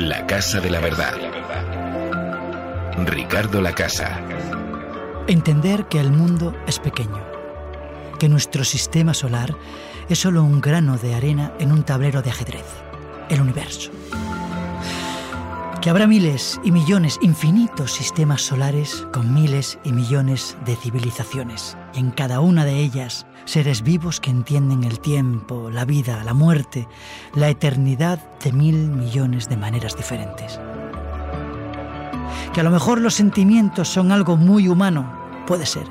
La Casa de la Verdad. Ricardo La Casa. Entender que el mundo es pequeño, que nuestro sistema solar es solo un grano de arena en un tablero de ajedrez, el universo. Que habrá miles y millones, infinitos sistemas solares con miles y millones de civilizaciones, en cada una de ellas seres vivos que entienden el tiempo, la vida, la muerte, la eternidad de mil millones de maneras diferentes. Que a lo mejor los sentimientos son algo muy humano, puede ser,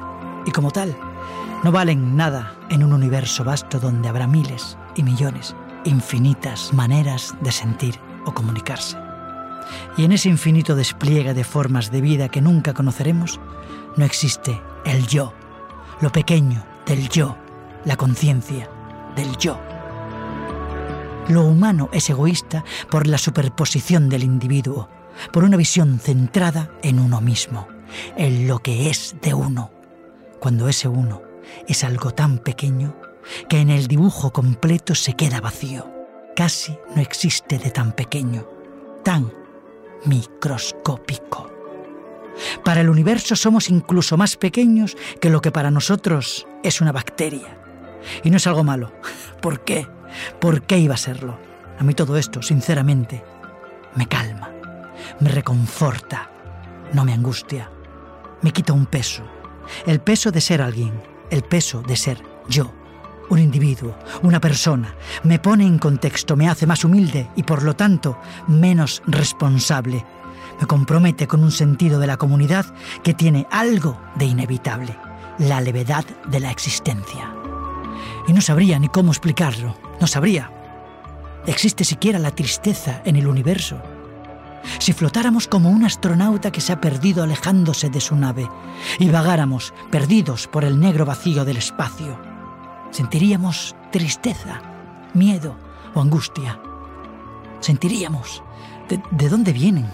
y como tal, no valen nada en un universo vasto donde habrá miles y millones, infinitas maneras de sentir o comunicarse. Y en ese infinito despliegue de formas de vida que nunca conoceremos, no existe el yo, lo pequeño del yo, la conciencia del yo. Lo humano es egoísta por la superposición del individuo, por una visión centrada en uno mismo, en lo que es de uno, cuando ese uno es algo tan pequeño que en el dibujo completo se queda vacío. Casi no existe de tan pequeño, tan microscópico. Para el universo somos incluso más pequeños que lo que para nosotros es una bacteria. Y no es algo malo. ¿Por qué? ¿Por qué iba a serlo? A mí todo esto, sinceramente, me calma, me reconforta, no me angustia, me quita un peso. El peso de ser alguien, el peso de ser yo, un individuo, una persona, me pone en contexto, me hace más humilde y por lo tanto menos responsable. Me compromete con un sentido de la comunidad que tiene algo de inevitable, la levedad de la existencia. Y no sabría ni cómo explicarlo, no sabría. ¿Existe siquiera la tristeza en el universo? Si flotáramos como un astronauta que se ha perdido alejándose de su nave y vagáramos perdidos por el negro vacío del espacio, sentiríamos tristeza, miedo o angustia. Sentiríamos de, de dónde vienen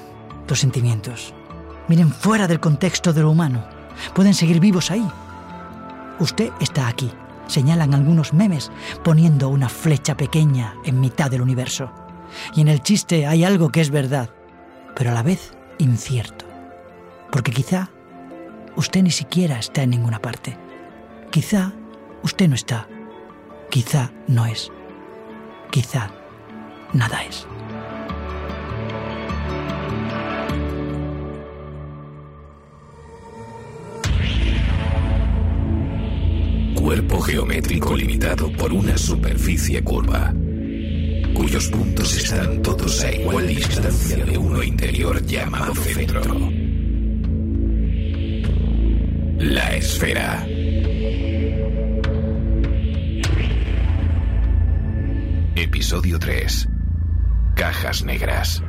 los sentimientos. Miren fuera del contexto de lo humano. Pueden seguir vivos ahí. Usted está aquí, señalan algunos memes poniendo una flecha pequeña en mitad del universo. Y en el chiste hay algo que es verdad, pero a la vez incierto. Porque quizá usted ni siquiera está en ninguna parte. Quizá usted no está. Quizá no es. Quizá nada es. Cuerpo geométrico limitado por una superficie curva, cuyos puntos están todos a igual distancia de uno interior llamado centro. La esfera. Episodio 3. Cajas negras.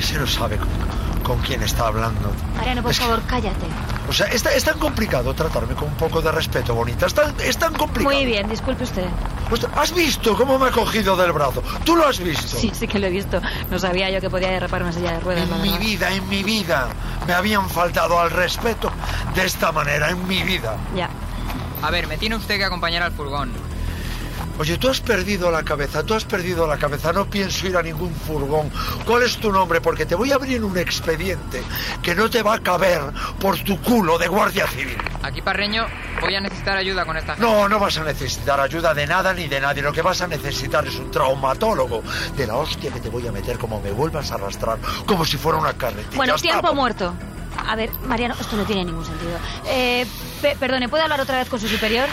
Se no sabe con, quién está hablando. Mariano, por Es que- favor, cállate. O sea, es, es tan complicado tratarme con un poco de respeto, bonita. Es tan, es tan complicado. Muy bien, disculpe usted. Pues, ¿Has visto cómo me ha cogido del brazo? ¿Tú lo has visto? Sí, sí que lo he visto. No sabía yo que podía derrapar una silla de ruedas, En mi vida, en mi vida, me habían faltado al respeto de esta manera, en mi vida. Ya. A ver, me tiene usted que acompañar al furgón. Oye, tú has perdido la cabeza, tú has perdido la cabeza, no pienso ir a ningún furgón. ¿Cuál es tu nombre? Porque te voy a abrir un expediente que no te va a caber por tu culo de guardia civil. Aquí, Parreño, voy a necesitar ayuda con esta gente. No, no vas a necesitar ayuda de nada ni de nadie. Lo que vas a necesitar es un traumatólogo de la hostia que te voy a meter como me vuelvas a arrastrar, como si fuera una carretilla. Bueno, tiempo muerto. A ver, Mariano, esto no tiene ningún sentido. Eh, pe- perdone, ¿puede hablar otra vez con su superior?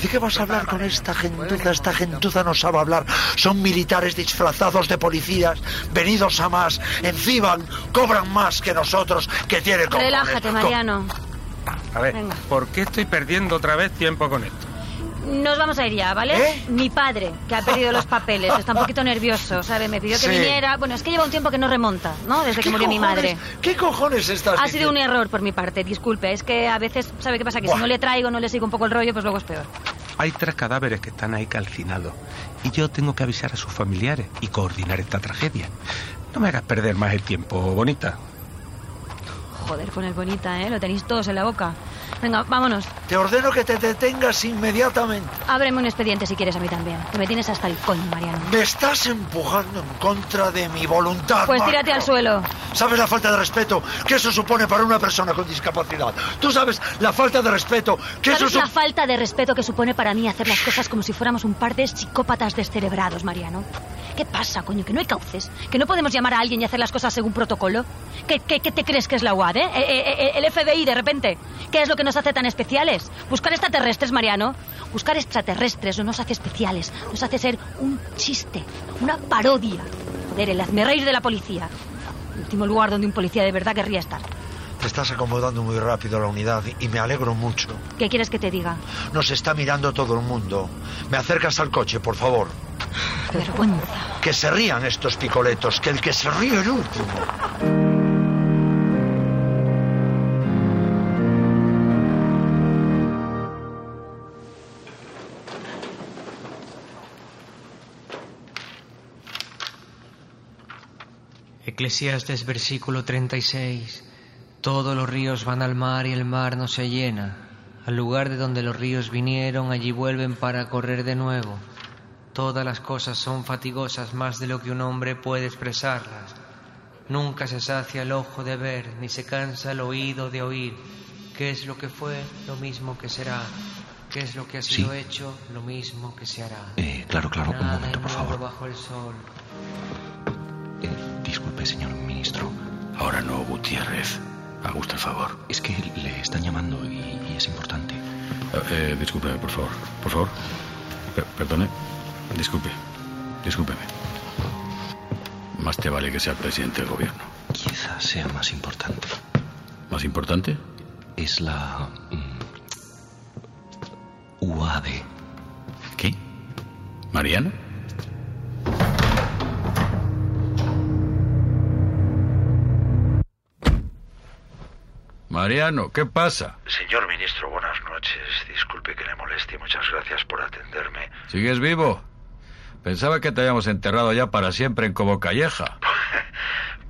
¿Y de qué vas a hablar con esta gentuza? Esta gentuza no sabe hablar. Son militares disfrazados de policías, venidos a más, enciban, cobran más que nosotros, que tienen cojones. Relájate, Mariano. A ver, Venga. ¿por qué estoy perdiendo otra vez tiempo con esto? Nos vamos a ir ya, ¿vale? ¿Eh? Mi padre, que ha perdido los papeles, está un poquito nervioso, ¿sabe? Me pidió que Sí. viniera. Bueno, es que lleva un tiempo que no remonta, ¿no? Desde que ¿Qué murió mi madre. ¿Qué cojones estás Ha sido un error por mi parte, disculpe. Es que a veces, ¿sabe qué pasa? Que Buah. si no le traigo, no le sigo un poco el rollo, pues luego es peor. Hay tres cadáveres que están ahí calcinados y yo tengo que avisar a sus familiares y coordinar esta tragedia. No me hagas perder más el tiempo, bonita. Joder, con el bonita, ¿eh? Lo tenéis todos en la boca. Venga, vámonos. Te ordeno que te detengas inmediatamente. Ábreme un expediente si quieres a mí también. Que me tienes hasta el coño, Mariano. Me estás empujando en contra de mi voluntad. Pues Marco. tírate al suelo. ¿Sabes la falta de respeto que eso supone para una persona con discapacidad? ¿Tú sabes la falta de respeto que eso ¿Sabes la supone... falta de respeto que supone para mí hacer las cosas como si fuéramos un par de psicópatas descerebrados, Mariano? ¿Qué pasa, coño? ¿Que no hay cauces? ¿Que no podemos llamar a alguien y hacer las cosas según protocolo? ¿Qué, qué, qué te crees que es la UAD, eh? Eh, eh, eh, ¿El FBI, de repente? ¿Qué es lo que nos hace tan especiales? ¿Buscar extraterrestres, Mariano? Buscar extraterrestres no nos hace especiales. Nos hace ser un chiste, una parodia. Joder, el hazme reír de la policía. El último lugar donde un policía de verdad querría estar. Te estás acomodando muy rápido a la unidad y me alegro mucho. ¿Qué quieres que te diga? Nos está mirando todo el mundo. Me acercas al coche, por favor. Qué vergüenza. Que se rían estos picoletos, que el que se ríe el último. Eclesiastes versículo 36. Todos los ríos van al mar y el mar no se llena. Al lugar de donde los ríos vinieron, allí vuelven para correr de nuevo. Todas las cosas son fatigosas más de lo que un hombre puede expresarlas. Nunca se sacia el ojo de ver, ni se cansa el oído de oír. ¿Qué es lo que fue? Lo mismo que será. ¿Qué es lo que ha sido Sí. hecho? Lo mismo que se hará. Eh, claro, claro, un momento, por favor. bajo el sol. Eh, disculpe, señor ministro. Ahora no, Gutiérrez. Usted el favor. Es que le están llamando y, y es importante. Eh, eh, discúlpeme, por favor. Por favor. Per- perdone. Disculpe. Discúlpeme. Más te vale que sea el presidente del gobierno. Quizás sea más importante. ¿Más importante? Es la... mm, UAD. ¿Qué? ¿Mariano? Mariano, ¿qué pasa? Señor ministro, buenas noches. Disculpe que le moleste. Muchas gracias por atenderme. ¿Sigues vivo? Pensaba que te habíamos enterrado ya para siempre en Cobo Calleja.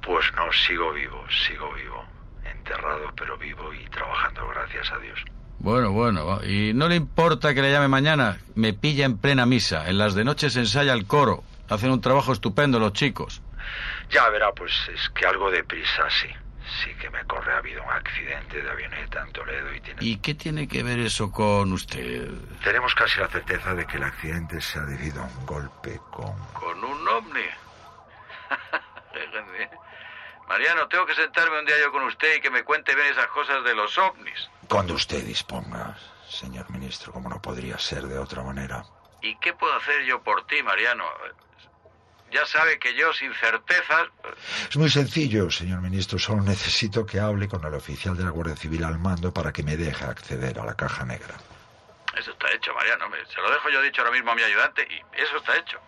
Pues no, sigo vivo, sigo vivo. Enterrado, pero vivo y trabajando, gracias a Dios. Bueno, bueno. ¿y no le importa que le llame mañana? Me pilla en plena misa. En las de noche se ensaya el coro. Hacen un trabajo estupendo los chicos. Ya verá, pues es que algo de prisa sí. Sí que me corre. Ha habido un accidente de avioneta en Toledo y tiene... ¿Y qué tiene que ver eso con usted? Tenemos casi la certeza de que el accidente se ha debido a un golpe con... Con un ovni. Mariano, tengo que sentarme un día yo con usted y que me cuente bien esas cosas de los ovnis. Cuando usted disponga, señor ministro, como no podría ser de otra manera. ¿Y qué puedo hacer yo por ti, Mariano? Ya sabe que yo, sin certezas... Es muy sencillo, señor ministro. Solo necesito que hable con el oficial de la Guardia Civil al mando para que me deje acceder a la caja negra. Eso está hecho, Mariano. Me- Se lo dejo yo dicho ahora mismo a mi ayudante y eso está hecho.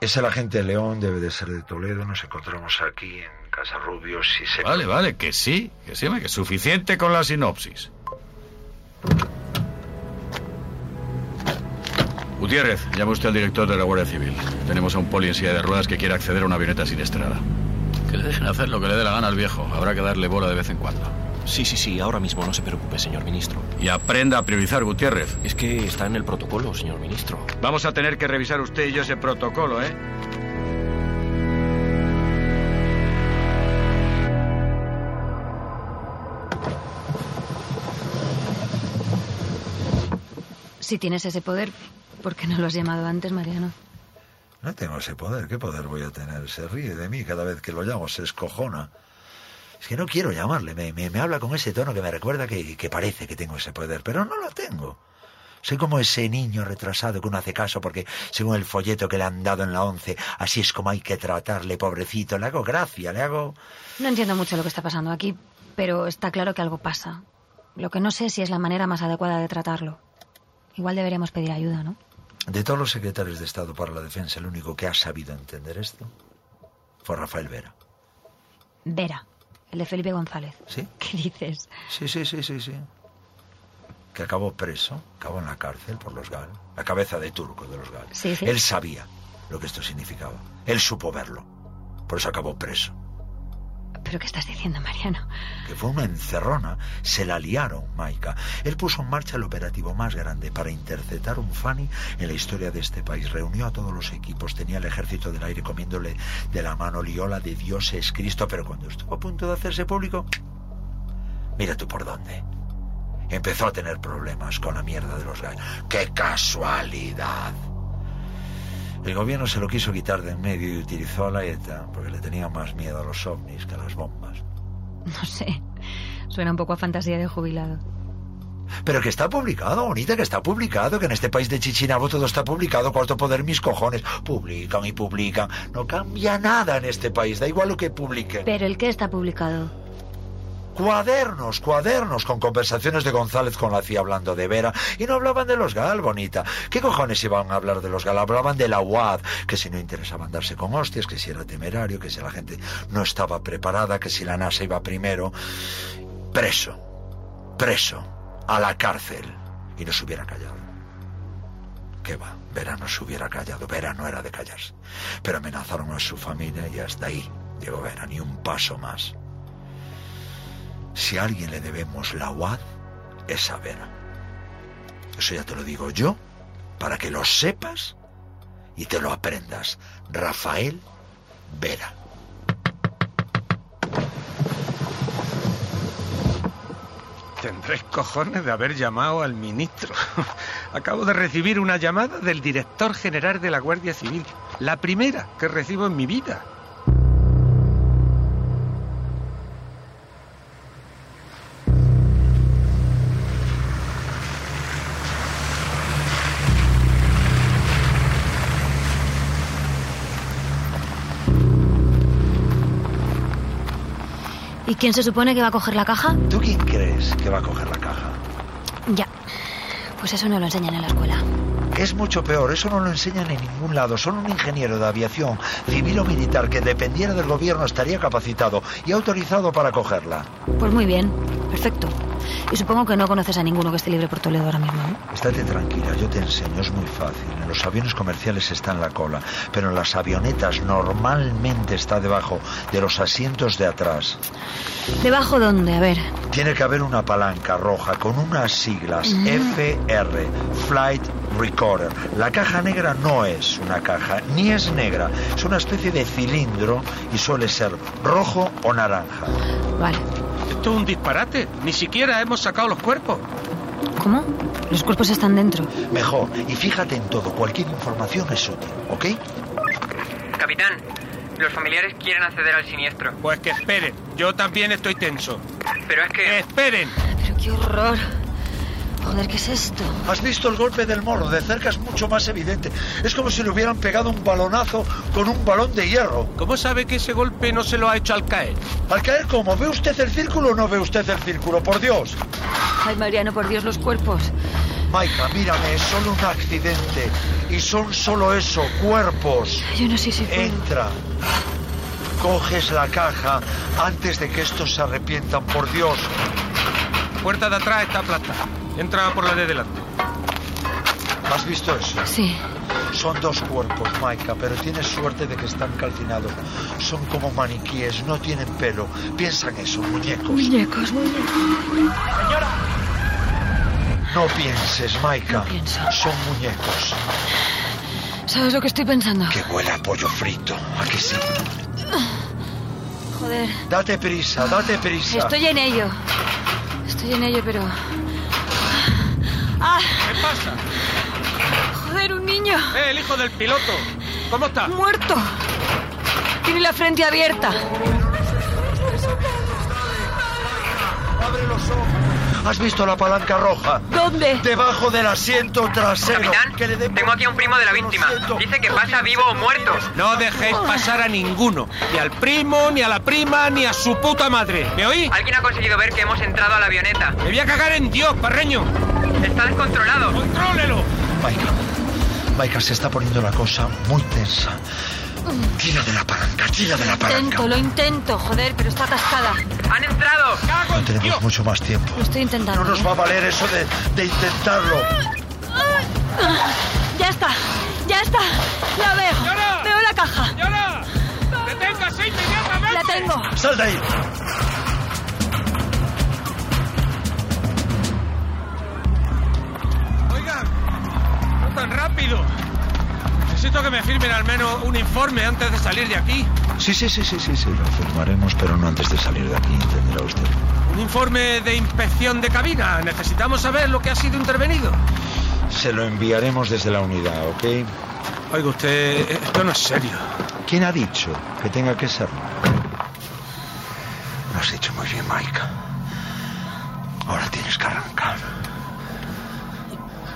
Es el agente León, debe de ser de Toledo. Nos encontramos aquí en Casa Rubios y se... Vale, vale, que sí, que sí, que es suficiente con la sinopsis. Gutiérrez, llame usted al director de la Guardia Civil. Tenemos a un poli en silla de ruedas que quiere acceder a una avioneta sin estrada. Que le dejen hacer lo que le dé la gana al viejo. Habrá que darle bola de vez en cuando. Sí, sí, sí, ahora mismo no se preocupe, señor ministro. Y aprenda a priorizar, Gutiérrez. Es que está en el protocolo, señor ministro. Vamos a tener que revisar usted y yo ese protocolo, ¿eh? Si tienes ese poder, ¿por qué no lo has llamado antes, Mariano? No tengo ese poder. ¿Qué poder voy a tener? Se ríe de mí cada vez que lo llamo, se escojona. Es que no quiero llamarle, me, me, me habla con ese tono que me recuerda que, que parece que tengo ese poder, pero no lo tengo. Soy como ese niño retrasado que uno hace caso porque, según el folleto que le han dado en la once, así es como hay que tratarle, pobrecito. Le hago gracia, le hago... No entiendo mucho lo que está pasando aquí, pero está claro que algo pasa. Lo que no sé si es la manera más adecuada de tratarlo. Igual deberíamos pedir ayuda, ¿no? De todos los secretarios de Estado para la Defensa, el único que ha sabido entender esto fue Rafael Vera. Vera, el de Felipe González. ¿Sí? ¿Qué dices? Sí, sí, sí, sí, sí. Que acabó preso, acabó en la cárcel por los GAL. La cabeza de turco de los GAL. Sí, sí. Él sabía lo que esto significaba. Él supo verlo. Por eso acabó preso. ¿Pero qué estás diciendo, Mariano? Que fue una encerrona. Se la liaron, Maika. Él puso en marcha el operativo más grande para interceptar un Fanny en la historia de este país. Reunió a todos los equipos. Tenía el ejército del aire comiéndole de la mano liola de Dios es Cristo. Pero cuando estuvo a punto de hacerse público, mira tú por dónde. Empezó a tener problemas con la mierda de los gallos. ¡Qué casualidad! El gobierno se lo quiso quitar de en medio y utilizó a la ETA porque le tenía más miedo a los ovnis que a las bombas. No sé. Suena un poco a fantasía de jubilado. Pero que está publicado, bonita, que está publicado, que en este país de Chichinabo todo está publicado, cuarto poder, mis cojones. Publican y publican. No cambia nada en este país, da igual lo que publiquen. ¿Pero el qué está publicado? Cuadernos, cuadernos con conversaciones de González con la CIA hablando de Vera. Y no hablaban de los GAL, bonita. ¿Qué cojones iban a hablar de los GAL? Hablaban de la UAD, que si no interesaban darse con hostias, que si era temerario, que si la gente no estaba preparada, que si la NASA iba primero. Preso, preso, a la cárcel. Y no se hubiera callado. ¿Qué va? Vera no se hubiera callado. Vera no era de callarse. Pero amenazaron a su familia y hasta ahí llegó Vera, ni un paso más. Si a alguien le debemos la UAD, es a Vera. Eso ya te lo digo yo, para que lo sepas y te lo aprendas. Rafael Vera. Tendréis cojones de haber llamado al ministro. Acabo de recibir una llamada del director general de la Guardia Civil. La primera que recibo en mi vida. ¿Y quién se supone que va a coger la caja? ¿Tú quién crees que va a coger la caja? Ya. Pues eso no lo enseñan en la escuela. Es mucho peor, eso no lo enseñan en ningún lado. Solo un ingeniero de aviación, civil o militar, que dependiera del gobierno estaría capacitado y autorizado para cogerla. Pues muy bien. Perfecto. Y supongo que no conoces a ninguno que esté libre por Toledo ahora mismo, ¿no? Estate tranquila, yo te enseño, es muy fácil. En los aviones comerciales está en la cola, pero en las avionetas normalmente está debajo de los asientos de atrás. ¿Debajo dónde? A ver. Tiene que haber una palanca roja con unas siglas FR, Flight Recorder. La caja negra no es una caja, ni es negra, es una especie de cilindro y suele ser rojo o naranja. Vale. Esto es un disparate. Ni siquiera hemos sacado los cuerpos. ¿Cómo? Los cuerpos están dentro. Mejor, y fíjate en todo, cualquier información es útil, ¿ok? Capitán, los familiares quieren acceder al siniestro. Pues que esperen. Yo también estoy tenso. Pero es que... ¡Esperen! Pero qué horror. Joder, ¿qué es esto? ¿Has visto el golpe del moro? De cerca es mucho más evidente. Es como si le hubieran pegado un balonazo con un balón de hierro. ¿Cómo sabe que ese golpe no se lo ha hecho al caer? ¿Al caer cómo? ¿Ve usted el círculo o no ve usted el círculo? Por Dios. Ay, Mariano, por Dios, los cuerpos. Maika, mírame, es solo un accidente. Y son solo eso, cuerpos. Yo no sé si puedo. Entra. Coges la caja antes de que estos se arrepientan, por Dios. Puerta de atrás está aplastada. Entra por la de delante. ¿Has visto eso? Sí. Son dos cuerpos, Maika, pero tienes suerte de que están calcinados. Son como maniquíes, no tienen pelo. Piensa en eso, muñecos. Muñecos, muñecos. No pienses, Maika. No pienso. Son muñecos. ¿Sabes lo que estoy pensando? Que huele a pollo frito. ¿A que sí? Joder. Date prisa, date prisa. Estoy en ello. Estoy en ello, pero... ¡Ah! ¿Qué pasa? Joder, un niño. Eh, el hijo del piloto. ¿Cómo está? Muerto. Tiene la frente abierta. Abre los ojos. ¿Has visto la palanca roja? ¿Dónde? Debajo del asiento trasero. Capitán, Que le den tengo aquí a un primo de la víctima. Dice que pasa vivo o muerto. No dejéis pasar a ninguno. Ni al primo, ni a la prima, ni a su puta madre. ¿Me oí? Alguien ha conseguido ver que hemos entrado a la avioneta. Me voy a cagar en Dios, parreño. Está descontrolado. ¡Contrólelo! Maika, Maika, se está poniendo la cosa muy tensa. Tira de la palanca, tira de la palanca. Intento, lo intento, joder, pero está atascada. ¡Han entrado! ¡Cago No en tenemos mucho más tiempo. Lo estoy intentando. No nos ¿eh? va a valer eso de, de intentarlo. Ya está, ya está. La veo. Veo la caja. ¡Yara! ¡Deténgase inmediatamente! La tengo. ¡Sal de ahí! Oigan, no tan rápido. Necesito que me firmen al menos un informe antes de salir de aquí. Sí, sí, sí, sí, sí, sí, lo firmaremos, pero no antes de salir de aquí, entenderá usted. Un informe de inspección de cabina. Necesitamos saber lo que ha sido intervenido. Se lo enviaremos desde la unidad, ¿ok? Oiga usted, esto no es serio. ¿Quién ha dicho que tenga que serlo? Lo has hecho muy bien, Maika. Ahora tienes que arrancar.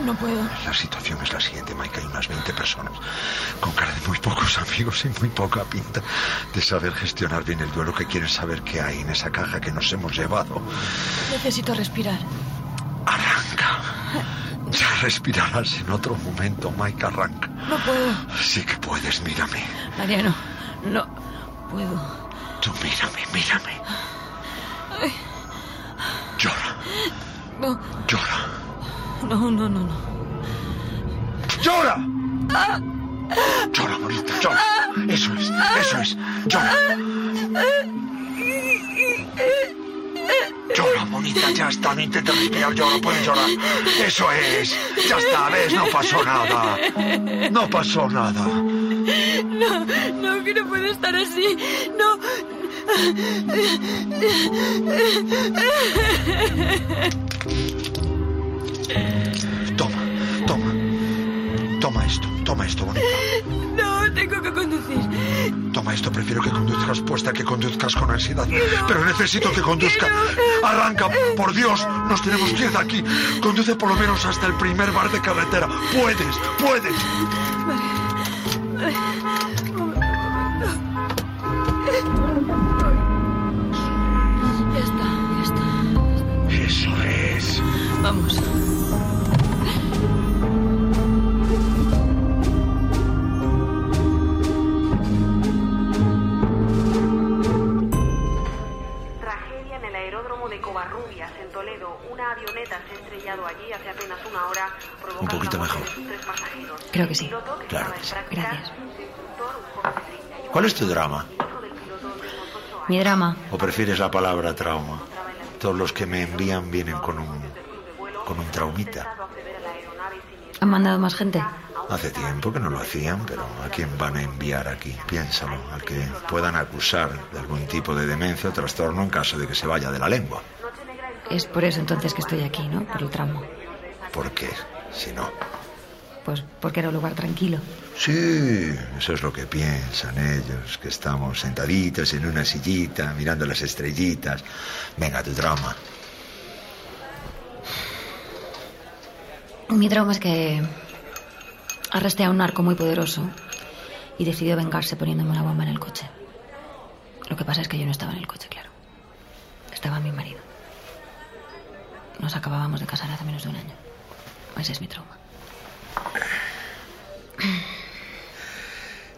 No puedo. La situación es la siguiente, Maika. Hay unas 20 personas con cara de muy pocos amigos y muy poca pinta de saber gestionar bien el duelo que quieren saber qué hay en esa caja que nos hemos llevado. Necesito respirar. Arranca. Ya respirarás en otro momento, Maika. Arranca. No puedo. Sí que puedes, mírame. Mariano, no puedo. Tú mírame, mírame. Llora, No, llora. No, no, no, no. ¡Llora! Llora, bonita, llora. Eso es, eso es. Llora. Llora, bonita, ya está. No intentes respirar, llora, puedes llorar. Eso es. Ya está, ves, no pasó nada. No pasó nada. No, no, que no puede estar así. No. Toma, toma. Toma esto, toma esto, bonita. No, tengo que conducir. Toma esto, prefiero que conduzcas puesta que conduzcas con ansiedad. Pero necesito que conduzca. Arranca, por Dios, nos tenemos que ir de aquí. Conduce por lo menos hasta el primer bar de carretera. Puedes, puedes. Ya Creo que sí. Claro que sí. Gracias. su instructor, un joven de 38 ¿Cuál es tu drama? Mi drama. ¿O prefieres la palabra trauma? Todos los que me envían vienen con un, con un traumita. ¿Han mandado más gente? Hace tiempo que no lo hacían, pero ¿a quién van a enviar aquí? Piénsalo, al que puedan acusar de algún tipo de demencia o trastorno en caso de que se vaya de la lengua. Es por eso entonces que estoy aquí, ¿no? Por el tramo. ¿Por qué? Si no. Pues porque era un lugar tranquilo. Sí, eso es lo que piensan ellos, que estamos sentaditos en una sillita mirando las estrellitas. Venga, tu drama. Mi trauma es que arresté a un narco muy poderoso y decidió vengarse poniéndome una bomba en el coche. Lo que pasa es que yo no estaba en el coche, claro. Estaba mi marido. Nos acabábamos de casar hace menos de un año. Ese es mi trauma.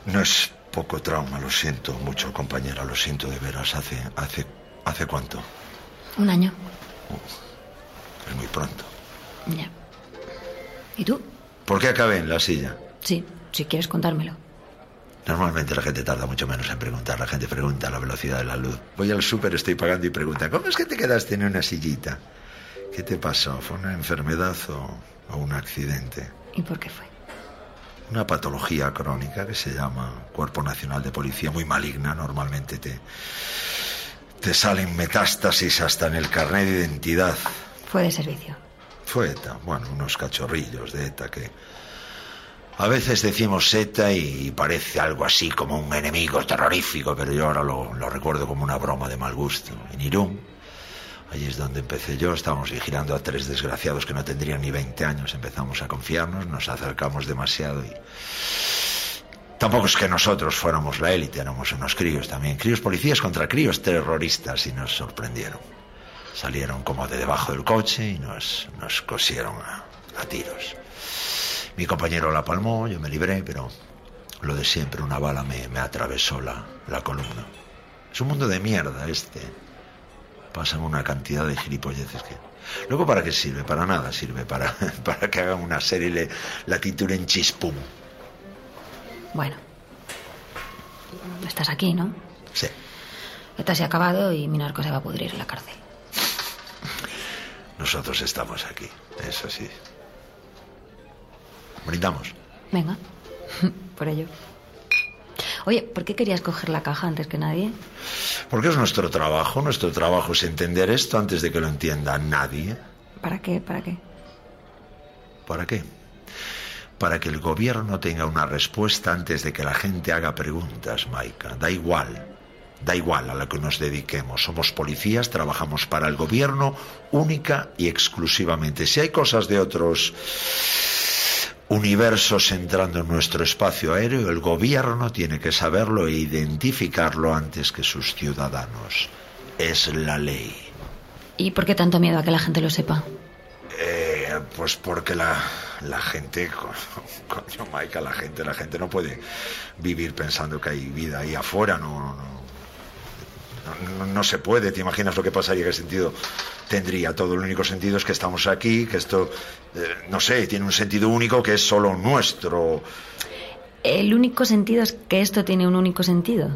No es poco trauma, lo siento mucho, compañera, lo siento de veras. ¿Hace, hace, hace cuánto? Un año. Es muy pronto. Ya. ¿Y tú? ¿Por qué acabé en la silla? Sí, si quieres contármelo. Normalmente la gente tarda mucho menos en preguntar. La gente pregunta a la velocidad de la luz. Voy al súper, estoy pagando y pregunta, ¿cómo es que te quedaste en una sillita? ¿Qué te pasó? ¿Fue una enfermedad o, o un accidente? ¿Y por qué fue? Una patología crónica que se llama Cuerpo Nacional de Policía, muy maligna. Normalmente te, te salen metástasis hasta en el carnet de identidad. Fue de servicio. Fue ETA, bueno, unos cachorrillos de ETA que a veces decimos ETA y parece algo así como un enemigo terrorífico, pero yo ahora lo, lo recuerdo como una broma de mal gusto. En Irún, Allí es donde empecé yo, estábamos vigilando a tres desgraciados que no tendrían ni 20 años, empezamos a confiarnos, nos acercamos demasiado y... Tampoco es que nosotros fuéramos la élite, éramos unos críos también, críos policías contra críos terroristas y nos sorprendieron. Salieron como de debajo del coche y nos, nos cosieron a, a tiros. Mi compañero la palmó, yo me libré, pero lo de siempre, una bala me, me atravesó la, la columna. Es un mundo de mierda este. Pasan una cantidad de gilipolleces que... Luego, ¿para qué sirve? Para nada sirve. Para, para que hagan una serie y le, la titulen Chispum. Bueno. Estás aquí, ¿no? Sí. Esta se ha acabado y mi narco se va a pudrir en la cárcel. Nosotros estamos aquí, eso sí. Brindamos. Venga. Por ello. Oye, ¿por qué querías coger la caja antes que nadie? Porque es nuestro trabajo. Nuestro trabajo es entender esto antes de que lo entienda nadie. ¿Para qué? ¿Para qué? ¿Para qué? Para que el gobierno tenga una respuesta antes de que la gente haga preguntas, Maika. Da igual. Da igual a lo que nos dediquemos. Somos policías, trabajamos para el gobierno única y exclusivamente. Si hay cosas de otros universos entrando en nuestro espacio aéreo, el gobierno tiene que saberlo e identificarlo antes que sus ciudadanos. Es la ley. ¿Y por qué tanto miedo a que la gente lo sepa? Eh, pues porque la, la gente, co- coño, Maika, la gente, la gente no puede vivir pensando que hay vida ahí afuera, no, no, no, no- se puede. ¿Te imaginas lo que pasaría? ¿Qué sentido tendría? Todo el único sentido es que estamos aquí, que esto, eh, no sé, tiene un sentido único que es solo nuestro. El único sentido es que esto tiene un único sentido.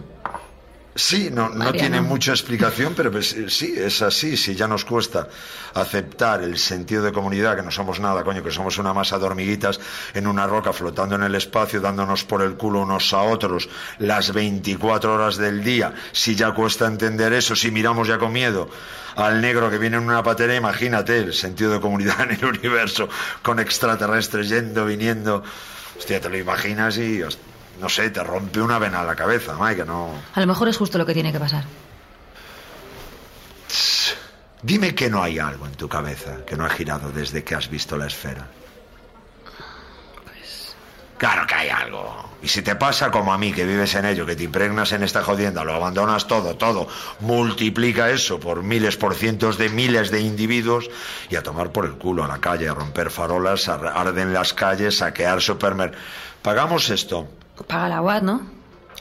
Sí, no, no tiene mucha explicación, pero pues, eh, sí, es así. Si ya nos cuesta aceptar el sentido de comunidad, que no somos nada, coño, que somos una masa de hormiguitas en una roca flotando en el espacio, dándonos por el culo unos a otros las 24 horas del día. Si ya cuesta entender eso, si miramos ya con miedo al negro que viene en una patera, imagínate el sentido de comunidad en el universo, con extraterrestres yendo, viniendo. Hostia, te lo imaginas y, no sé, te rompe una vena a la cabeza, Mike, que no... A lo mejor es justo lo que tiene que pasar. Dime que no hay algo en tu cabeza que no ha girado desde que has visto la esfera. Claro que hay algo. Y si te pasa como a mí, que vives en ello, que te impregnas en esta jodienda, lo abandonas todo, todo, multiplica eso por miles, por cientos de miles de individuos y a tomar por el culo a la calle, a romper farolas, a arden las calles, saquear supermercados. Pagamos esto. Paga la UAD, ¿no?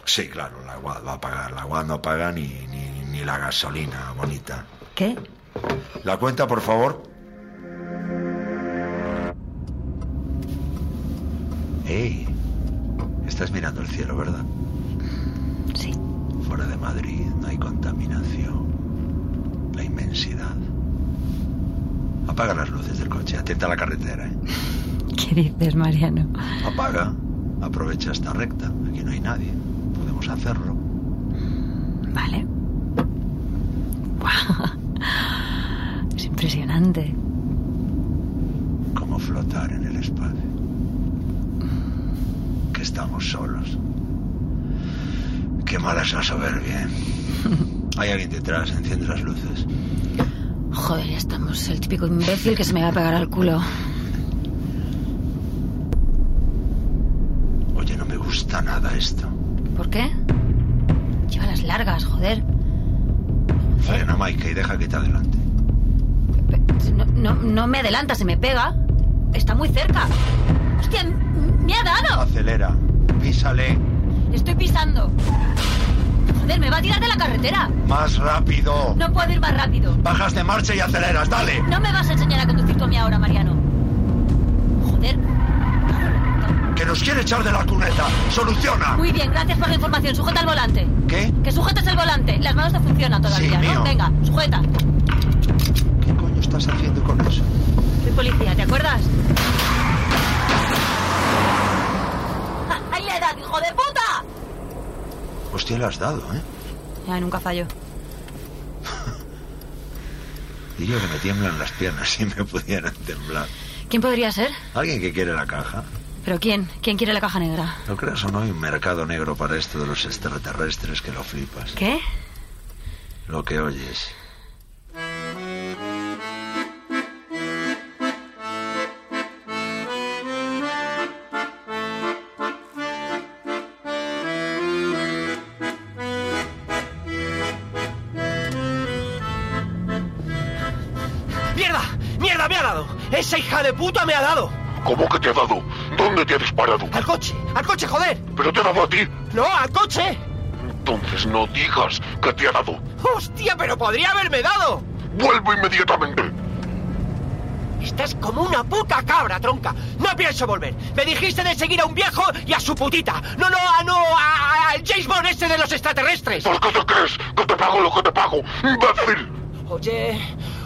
Sí, claro, la UAD va a pagar. La UAD no paga ni, ni, ni la gasolina, bonita. ¿Qué? La cuenta, por favor. ¡Ey! Estás mirando el cielo, ¿verdad? Sí. Fuera de Madrid no hay contaminación. La inmensidad. Apaga las luces del coche, atenta a la carretera, ¿eh? ¿Qué dices, Mariano? Apaga. Aprovecha esta recta. Aquí no hay nadie. Podemos hacerlo. Vale. Guau. Es impresionante. Como flotar en el espacio. Que estamos solos. Qué mala es la soberbia. ¿eh? Hay alguien detrás, enciende las luces. Joder, ya estamos. El típico imbécil que se me va a pegar al culo. Oye, no me gusta nada esto. ¿Por qué? Lleva las largas, joder. Frena, Mike, y deja que te adelante. No, no, no me adelanta, se me pega. Está muy cerca. ¡Hostia! ¡Me ha dado! Acelera. Písale. Estoy pisando. Joder, me va a tirar de la carretera. Más rápido. No puedo ir más rápido. Bajas de marcha y aceleras, dale. No me vas a enseñar a conducir tú a mí ahora, Mariano. Joder. Nos quiere echar de la cuneta. Soluciona. Muy bien, gracias por la información. Sujeta el volante. ¿Qué? Que sujetes el volante. Las manos te funcionan todavía, Sí, ¿no? mío. Venga, sujeta. ¿Qué coño estás haciendo con eso? Soy policía, ¿te acuerdas? ¡Ja! ¡Ahí le he dado, hijo de puta! Hostia, le has dado, ¿eh? Ya, nunca fallo. Diría que me tiemblan las piernas si me pudieran temblar. ¿Quién podría ser? ¿Alguien que quiere la caja? ¿Pero quién? ¿Quién quiere la caja negra? ¿No creas o no hay un mercado negro para esto de los extraterrestres que lo flipas? ¿Qué? Lo que oyes. ¡Mierda! ¡Mierda me ha dado! ¡Esa hija de puta me ha dado! ¿Cómo que te ha dado? ¿Dónde te ha disparado? ¡Al coche! ¡Al coche, joder! ¿Pero te ha dado a ti? ¡No, al coche! Entonces no digas que te ha dado. ¡Hostia, pero podría haberme dado! ¡Vuelvo inmediatamente! Estás como una puta cabra, tronca. No pienso volver. Me dijiste de seguir a un viejo y a su putita. No, no, a no, al James Bond este de los extraterrestres. ¿Por qué te crees que te pago lo que te pago, imbécil? Oye,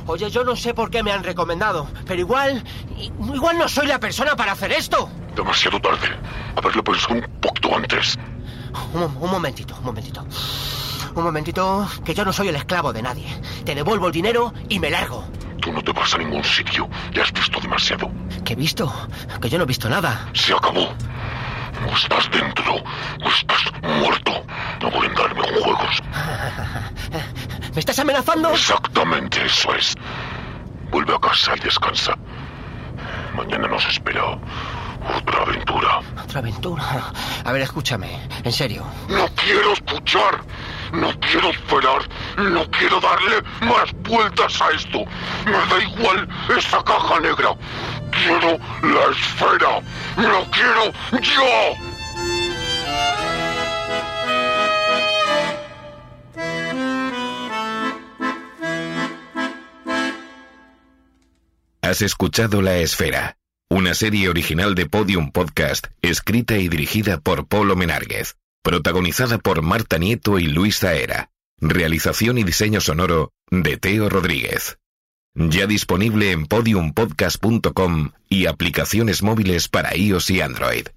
oye, yo no sé por qué me han recomendado, pero igual, igual no soy la persona para hacer esto. Demasiado tarde. Haberlo pensado un poquito antes. Un, un momentito, un momentito. Un momentito, que yo no soy el esclavo de nadie. Te devuelvo el dinero y me largo. Tú no te vas a ningún sitio. Ya has visto demasiado. ¿Qué he visto? Que yo no he visto nada. Se acabó. O estás dentro o estás muerto. No voy a andarme con juegos. ¿Me estás amenazando? Exactamente eso es. Vuelve a casa y descansa. Mañana nos espera otra aventura. ¿Otra aventura? A ver, escúchame. En serio. No quiero escuchar. No quiero esperar. No quiero darle más vueltas a esto. Me da igual esa caja negra. Quiero la esfera. Lo quiero yo. Has escuchado La Esfera, una serie original de Podium Podcast, escrita y dirigida por Polo Menárguez, protagonizada por Marta Nieto y Luis Zaera. Realización y diseño sonoro de Teo Rodríguez. Ya disponible en podiumpodcast.com y aplicaciones móviles para iOS y Android.